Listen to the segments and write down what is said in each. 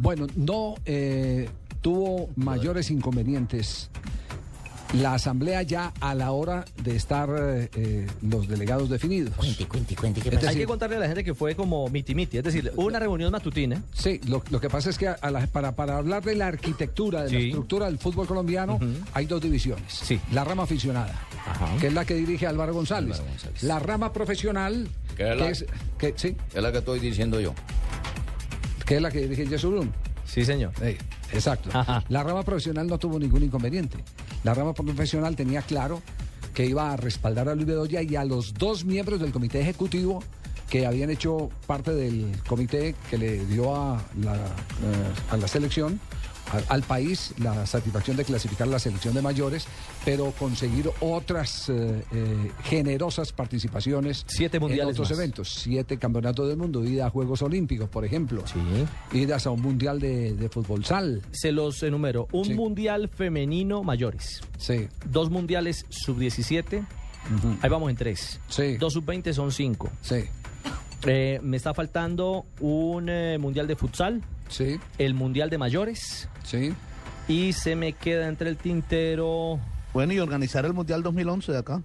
Bueno, no eh, tuvo mayores inconvenientes la asamblea ya a la hora de estar eh, los delegados definidos. Cuente, cuente, cuente. Hay decir- que contarle a la gente que fue como miti-miti, es decir, una reunión matutina. Sí, lo, lo que pasa es que a la- para, para hablar de la arquitectura, de la estructura del fútbol colombiano, hay dos divisiones. Sí. La rama aficionada, Ajá. que es la que dirige Álvaro González. Álvaro González. La rama profesional, Que es que es, que, sí, Es la que estoy diciendo yo. Que es la que dirige Yesurún. Sí, señor. Eh, exacto. Ajá. La rama profesional no tuvo ningún inconveniente. La rama profesional tenía claro que iba a respaldar a Luis Bedoya y a los dos miembros del comité ejecutivo que habían hecho parte del comité que le dio a la, eh, a la selección, al país, la satisfacción de clasificar la selección de mayores, pero conseguir otras eh, eh, generosas participaciones Siete mundiales en otros más. eventos. Siete campeonatos del mundo, ida a Juegos Olímpicos, por ejemplo. Idas a un mundial de, de fútbol sal. Se los enumero. Un Sí. mundial femenino mayores. Sí. Dos mundiales sub-17. Ahí vamos en tres. Sí. Dos sub-20 son cinco. Sí, Eh, me está faltando un eh, mundial de futsal, sí, el mundial de mayores sí. y se me queda entre el tintero. Bueno, y organizar el Mundial 2011 de acá.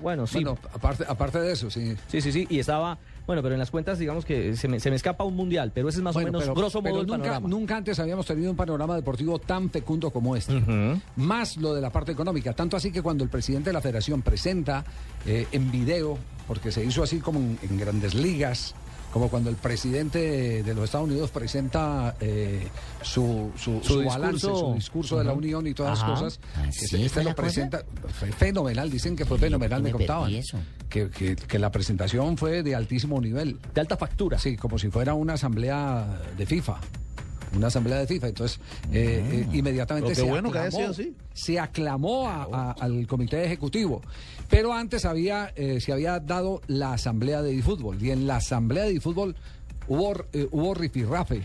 Bueno, sí. Bueno, aparte, aparte de eso, sí. Sí, sí, sí. Y estaba. Bueno, pero en las cuentas, digamos que se me, se me escapa un mundial, pero ese es más Bueno, o menos pero- grosso pero modo el nunca, panorama. nunca antes habíamos tenido un panorama deportivo tan fecundo como este. Más lo de la parte económica. Tanto así que cuando el presidente de la federación presenta eh, en video, porque se hizo así como en, en grandes ligas, como cuando el presidente de los Estados Unidos presenta eh, su, su, Su su balance, discurso. su discurso de la. Unión y todas Ajá. las cosas. ¿Ah, que sí este fue lo cosa? presenta. Fue fenomenal, dicen que fue fenomenal, me ¿por qué me contaban. que- que la presentación fue de altísimo nivel. De alta factura. Sí, como si fuera una asamblea de FIFA. Una asamblea de FIFA. Entonces, eh, eh, inmediatamente se, bueno aclamó, sido así. se aclamó a- a- al comité ejecutivo. Pero antes había, eh, se había dado la asamblea de fútbol. Y en la asamblea de fútbol hubo, eh, hubo rifirrafe.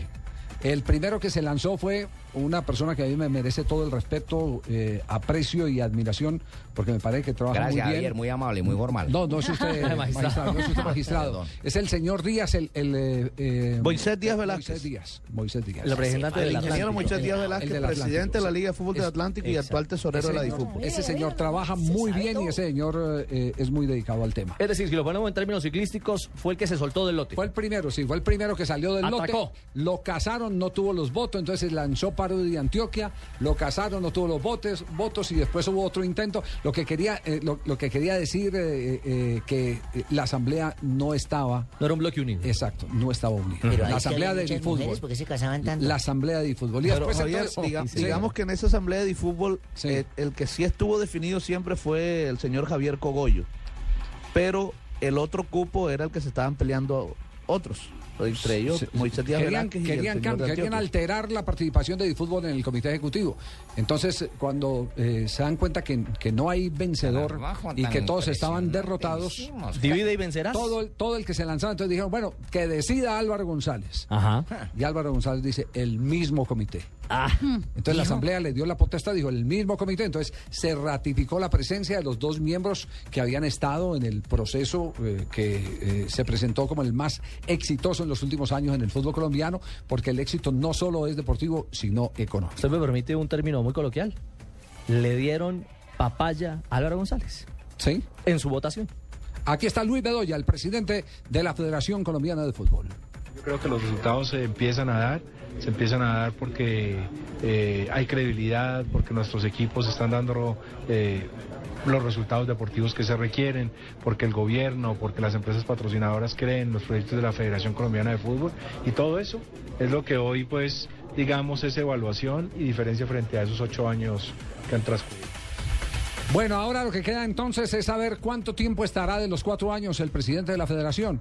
El primero que se lanzó fue una persona que a mí me merece todo el respeto, eh, aprecio y admiración, porque me parece que trabaja Gracias, muy bien. Javier, muy amable, muy formal. No, no es usted Magistrado. magistrado, no es usted magistrado. Es el señor Díaz, el... el eh, eh, Moisés Díaz Velázquez. Moisés Díaz. Moisés Díaz. El representante El del ingeniero. Moisés Díaz El Velázquez, Atlántico, presidente de la. Liga de Fútbol del Atlántico y actual tesorero de la Ese, DiFútbol. ese señor trabaja muy bien y ese señor eh, es muy dedicado al tema. Es decir, si lo ponemos en términos ciclísticos, fue el que se soltó del lote. Fue el primero, sí, fue el primero que salió del Atacó. lote. Lo casaron, no tuvo los votos, entonces lanzó paro de Antioquia, lo casaron, no tuvo los votos, votos y después hubo otro intento. Lo que quería, eh, lo, lo que quería decir eh, eh, que la asamblea no estaba, No era un bloque unido. exacto, no estaba unida. Pero la asamblea de fútbol. mujeres, ¿Por qué se casaban tanto? La asamblea de fútbol. Y Pero después Javier, entonces- diga- sí. digamos que en esa asamblea de fútbol, Sí. eh, el que sí estuvo definido siempre fue el señor Javier Cogollo. Pero el otro cupo era el que se estaban peleando otros. Entre ellos, Sí. Moisés Díaz querían, Velázquez y el querían, alterar la participación de fútbol en el comité ejecutivo. Entonces, cuando eh, se dan cuenta que, que no hay vencedor y que todos estaban derrotados. Divide y vencerás. todo el, todo el que se lanzaba, entonces dijeron, bueno, que decida Álvaro González. Ajá. Y Álvaro González dice, el mismo comité. Ah, Entonces la Asamblea le dio la potestad, dijo, el mismo comité. Entonces se ratificó la presencia de los dos miembros que habían estado en el proceso eh, que eh, se presentó como el más exitoso en los últimos años en el fútbol colombiano, porque el éxito no solo es deportivo, sino económico. usted me permite un término muy coloquial. Le dieron papaya a Álvaro González ¿Sí? en su votación. Aquí está Luis Bedoya, el presidente de la Federación Colombiana de Fútbol. Yo creo que los resultados se empiezan a dar, se empiezan a dar porque eh, hay credibilidad, porque nuestros equipos están dando eh, los resultados deportivos que se requieren, porque el gobierno, porque las empresas patrocinadoras creen en los proyectos de la Federación Colombiana de Fútbol y todo eso es lo que hoy pues digamos es evaluación y diferencia frente a esos ocho años que han transcurrido. Bueno, ahora lo que queda entonces es saber cuánto tiempo estará de los cuatro años el presidente de la Federación.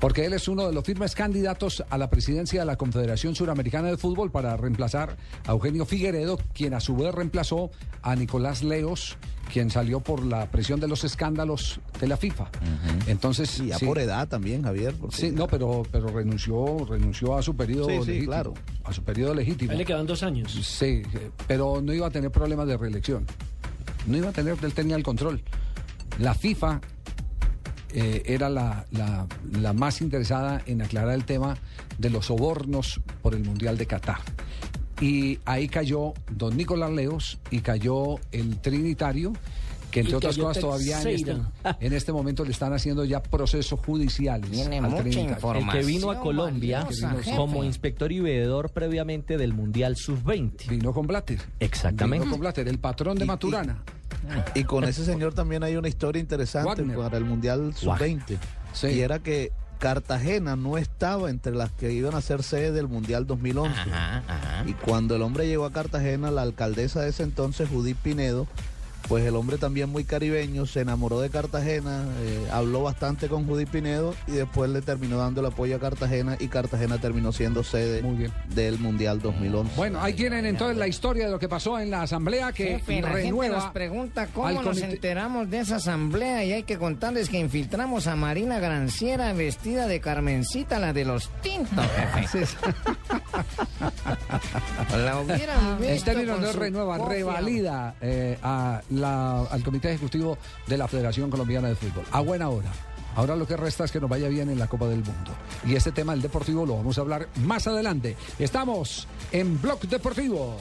Porque él es uno de los firmes candidatos a la presidencia de la Confederación Suramericana de Fútbol para reemplazar a Eugenio Figueredo, quien a su vez reemplazó a Nicolás Leos, quien salió por la presión de los escándalos de la FIFA. Entonces, Y ya sí. por edad también, Javier. Sí, no, pero, pero renunció, renunció a su periodo Sí, sí, legítimo. claro. A su periodo legítimo. Le quedan dos años. Sí, pero no iba a tener problemas de reelección. No iba a tener, él tenía el control. La FIFA eh, era la, la- la más interesada en aclarar el tema de los sobornos por el Mundial de Qatar. Y ahí cayó don Nicolás Leos y cayó el Trinitario, que entre Y otras cosas todavía en este, en este momento le están haciendo ya procesos judiciales. Tiene al mucha Trinitario. información. El que vino a Colombia valiosa, jefe. como inspector y veedor previamente del Mundial Sub-20. Vino con Blatter. Exactamente. Vino con Blatter, el patrón de y- Maturana. Y con ese señor también hay una historia interesante Wagner. para el Mundial Sub-20. Sí. Y era que Cartagena no estaba entre las que iban a ser sede del Mundial 2011. Ajá, ajá. Y cuando el hombre llegó a Cartagena, la alcaldesa de ese entonces, Judith Pinedo, pues el hombre también muy caribeño, se enamoró de Cartagena, eh, habló bastante con Judith Pinedo y después le terminó dando el apoyo a Cartagena y Cartagena terminó siendo sede Muy bien. del Mundial 2011. Bueno, ahí tienen entonces la historia de lo que pasó en la asamblea que Jefe, la gente nos renueva. pregunta cómo al nos enteramos de esa asamblea y hay que contarles que infiltramos a Marina Granciera vestida de Carmencita, la de los tintos. La hubieran En visto términos de renueva, revalida eh, a al Comité Ejecutivo de la Federación Colombiana de Fútbol. A buena hora. Ahora lo que resta es que nos vaya bien en la Copa del Mundo. Y este tema del deportivo lo vamos a hablar más adelante. Estamos en Blog Deportivo.